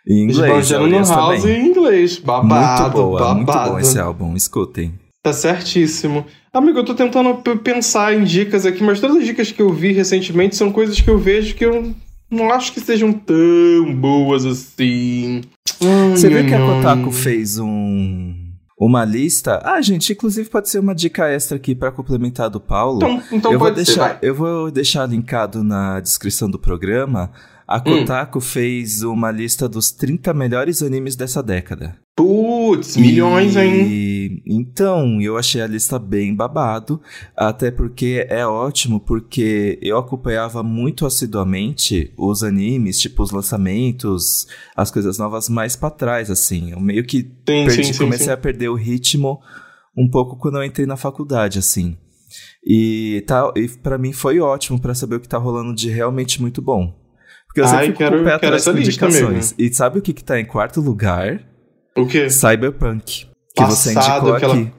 Em inglês. Esbanjando no House também. em inglês. Babado, muito boa, babado. Muito bom esse álbum, escutem. Tá certíssimo. Amigo, eu tô tentando pensar em dicas aqui, mas todas as dicas que eu vi recentemente são coisas que eu vejo que eu não acho que sejam tão boas assim. Você viu que a Kotaku fez um uma lista. Ah, gente, inclusive pode ser uma dica extra aqui para complementar do Paulo. Então, então eu pode vou deixar, ser. Eu vou deixar linkado na descrição do programa. A Kotaku fez uma lista dos 30 melhores animes dessa década. Putz, milhões, E- hein? Então, eu achei a lista bem babado, até porque é ótimo, porque eu acompanhava muito assiduamente os animes, tipo os lançamentos, as coisas novas mais pra trás, assim. Eu meio que Sim, perdi, sim, comecei sim. a perder o ritmo um pouco quando eu entrei na faculdade, assim. E, tá, e para mim foi ótimo pra saber o que tá rolando de realmente muito bom. Porque eu Ai, sempre fico quero- com o pé quero atrás indicações. E sabe o que que tá em quarto lugar? O quê? Cyberpunk. Que você Passado, indicou aquela- aqui.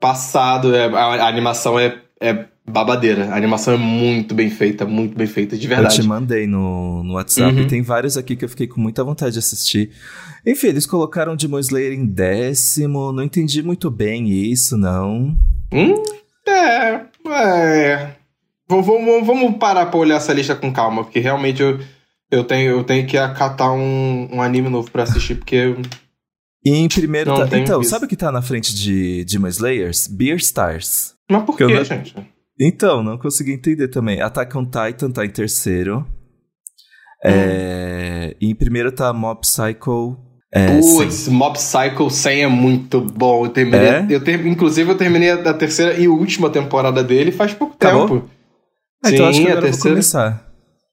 Passado, é, a, a animação é, é babadeira. A animação é muito bem feita, muito bem feita, de Eu verdade. te mandei no, no WhatsApp. Uhum. E tem vários aqui que eu fiquei com muita vontade de assistir. Enfim, eles colocaram Demon Slayer em décimo. Não entendi muito bem isso, não. Hum? É, é. Vamos, vamos, vamos parar pra olhar essa lista com calma, porque realmente eu, eu, tenho, eu tenho que acatar um, um anime novo pra assistir, porque. E em primeiro. Não tá- Então, visto. sabe o que tá na frente de Demon Slayers? Beer Stars. Mas por Que não- gente? Então, não consegui entender também. Attack on Titan tá em terceiro. Hum. É, e em primeiro tá Mob Psycho. É, sim. Putz, Mob Psycho 100 é muito bom. Eu terminei. É? Eu ter, inclusive, eu terminei a terceira e última temporada dele faz pouco Acabou? tempo. Ah, então acho Sim, que a agora vou terceira- começar.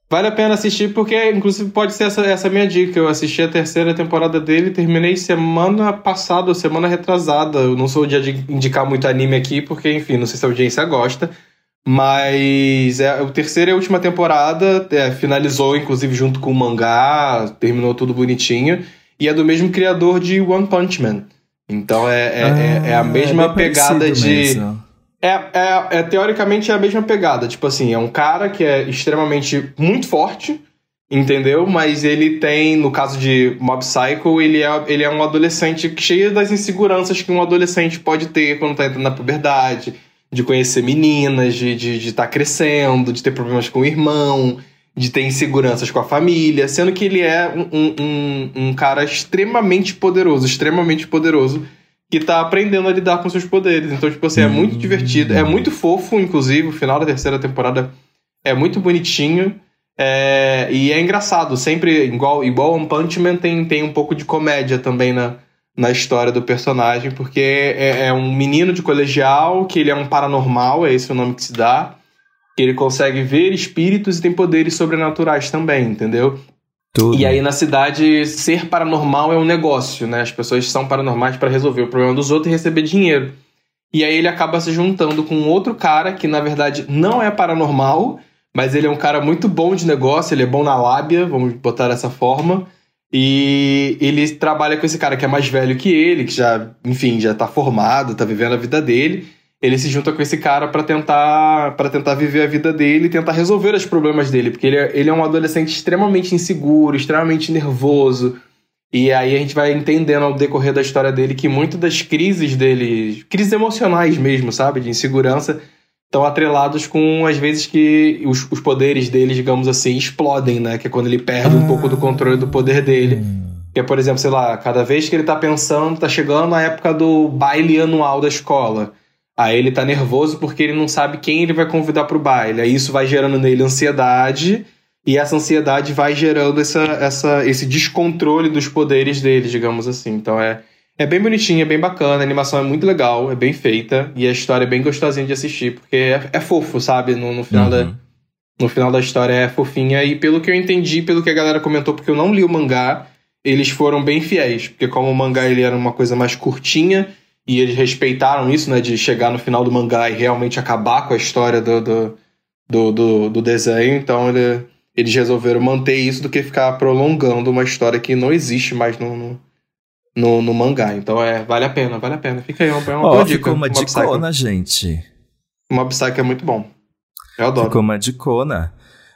Vale a pena assistir, porque, inclusive, pode ser essa, essa minha dica. Eu assisti a terceira temporada dele, terminei semana passada, ou semana retrasada. Eu não sou o dia de indicar muito anime aqui, porque, enfim, não sei se a audiência gosta. Mas é, o terceiro e a última temporada é, finalizou, inclusive, junto com o mangá, terminou tudo bonitinho. E é do mesmo criador de One Punch Man. Então é, é, é- é a Ah, mesma bem pegada de. mesmo. É, é, é, teoricamente é a mesma pegada. Tipo assim, é um cara que é extremamente muito forte, entendeu? Mas ele tem, no caso de Mob Psycho, ele é, ele é um adolescente cheio das inseguranças que um adolescente pode ter quando tá entrando na puberdade, de conhecer meninas, de estar de, tá crescendo, de ter problemas com o irmão, de ter inseguranças com a família, sendo que ele é um, um, um cara extremamente poderoso, extremamente poderoso, que tá aprendendo a lidar com seus poderes. Então, tipo assim, é muito divertido, é muito fofo, inclusive, o final da terceira temporada é muito bonitinho. é, e é engraçado, sempre igual, igual One Punch Man tem, tem um pouco de comédia também na, na história do personagem, porque é, é um menino de colegial, que ele é um paranormal, é esse o nome que se dá, que ele consegue ver espíritos e tem poderes sobrenaturais também, entendeu? Tudo. E aí na cidade, ser paranormal é um negócio, né? As pessoas são paranormais para resolver o problema dos outros e receber dinheiro. E aí ele acaba se juntando com outro cara que na verdade não é paranormal, mas ele é um cara muito bom de negócio, ele é bom na lábia, vamos botar dessa forma. E ele trabalha com esse cara que é mais velho que ele, que já, enfim, já tá formado, tá vivendo a vida dele. Ele se junta com esse cara para tentar para tentar viver a vida dele e tentar resolver os problemas dele, porque ele é, ele é um adolescente extremamente inseguro, extremamente nervoso. E aí a gente vai entendendo ao decorrer da história dele que muitas das crises dele, crises emocionais mesmo, sabe, de insegurança, estão atrelados com às vezes que os, os poderes dele, digamos assim, explodem, né? Que é quando ele perde um pouco do controle do poder dele. Que é, por exemplo, sei lá, cada vez que ele tá pensando, tá chegando na época do baile anual da escola. Aí ele tá nervoso porque ele não sabe quem ele vai convidar pro baile. Aí isso vai gerando nele ansiedade, e essa ansiedade vai gerando essa, essa, esse descontrole dos poderes dele, digamos assim. Então é, é bem bonitinho, é bem bacana, a animação é muito legal, é bem feita, e a história é bem gostosinha de assistir, porque é, é fofo, sabe? No, no final da, Uhum. no final da história é fofinha. E pelo que eu entendi, pelo que a galera comentou, porque eu não li o mangá, eles foram bem fiéis. Porque como o mangá ele era uma coisa mais curtinha, e eles respeitaram isso, né? De chegar no final do mangá e realmente acabar com a história do, do, do, do, do desenho. Então ele, eles resolveram manter isso do que ficar prolongando uma história que não existe mais no, no, no, no mangá. Então é, vale a pena, vale a pena. Fica aí, é uma, uma Ó, boa dica. uma dicona, gente. Mob Psycho é muito bom. Eu adoro. Ficou uma dicona.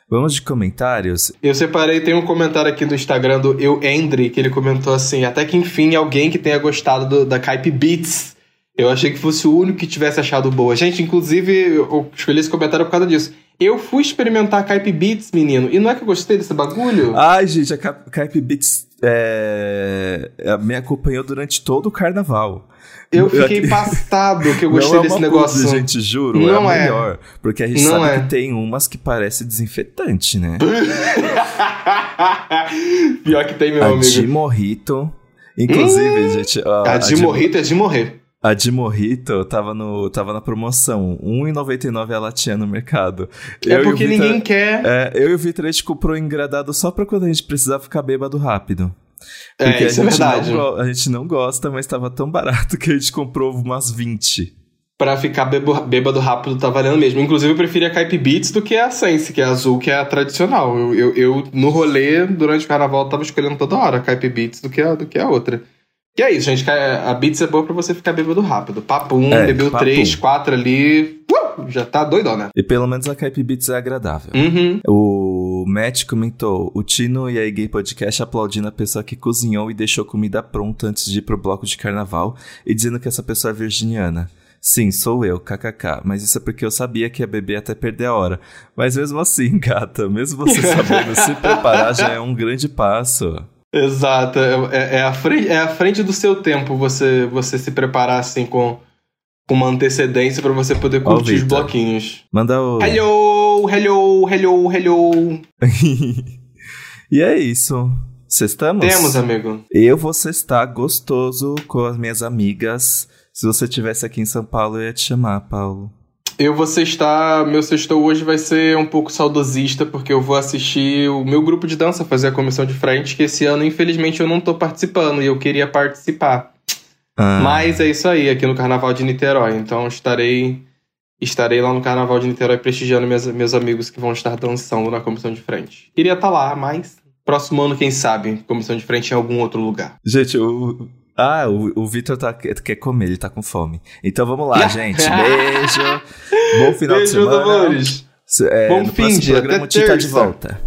Vamos de comentários. Eu separei, tem um comentário aqui do Instagram do Eu Endre, que ele comentou assim: até que enfim alguém que tenha gostado do- da Kype Beats. Eu achei que fosse o único que tivesse achado boa. Gente, inclusive, eu escolhi esse comentário por causa disso. Eu fui experimentar a Kype Beats, menino, e não é que eu gostei desse bagulho? Ai, gente, a Kype Beats é, me acompanhou durante todo o carnaval. Eu fiquei impactado que eu gostei não é desse uma negócio. Publi, gente, juro, Não é a é. melhor. Porque a gente Não sabe é. que tem umas que parece desinfetante, né? [LAUGHS] Pior que tem, meu a amigo. de Morrito. Inclusive, gente. ó, A de morrito é de morrer. A de Morrito tava, no, tava na promoção. R$1,99 a latinha no mercado. É Eu porque ninguém quer. É, eu e o Vitor, a gente comprou engradado só pra quando a gente precisar ficar bêbado rápido. É, Porque isso a é verdade. Não, a gente não gosta, mas tava tão barato que a gente comprou umas 20. Pra ficar bebo- bêbado rápido tá valendo mesmo. Inclusive, eu prefiro a Caipe Beats do que a Sense, que é a azul, que é a tradicional. Eu, eu, eu, no rolê, durante o carnaval, tava escolhendo toda hora a Caipe Beats do que a, do que a outra. E é isso, gente. A Beats é boa pra você ficar bêbado rápido. Papo 1, É, bebeu papo 3, um. 4 ali. uh, já tá doidona. E pelo menos a Caip Beats é agradável. Uhum. O Matt comentou: o Tino e a Gay Podcast aplaudindo a pessoa que cozinhou e deixou comida pronta antes de ir pro bloco de carnaval e dizendo que essa pessoa é virginiana. Sim, sou eu, kkk. Mas isso é porque eu sabia que ia beber até perder a hora. Mas mesmo assim, [LAUGHS] gata, mesmo você sabendo se preparar já é um grande passo. Exato. É, é a frente, é a frente do seu tempo você, você se preparar assim com, com uma antecedência pra você poder Ó curtir os bloquinhos. Manda o. Hello, hello, hello, hello. [LAUGHS] e é isso. Cestamos? Temos, amigo. Eu vou cestar gostoso com as minhas amigas. Se você estivesse aqui em São Paulo, eu ia te chamar, Paulo. Eu vou sextar. Meu sextou hoje vai ser um pouco saudosista, porque eu vou assistir o meu grupo de dança fazer a comissão de frente, que esse ano, infelizmente, eu não tô participando e eu queria participar. Ah, Mas é isso aí, aqui no Carnaval de Niterói. Então estarei. Estarei lá no Carnaval de Niterói prestigiando meus, meus amigos que vão estar dançando na comissão de frente. Queria estar lá, mas próximo ano, quem sabe, comissão de frente em algum outro lugar. Gente, o. Ah, o, o Vitor tá, quer comer, ele tá com fome. Então vamos lá, [LAUGHS] gente. Beijo. Bom final Beijo, de semana. amores. É, Bom fim de programa até o Ti tá de volta.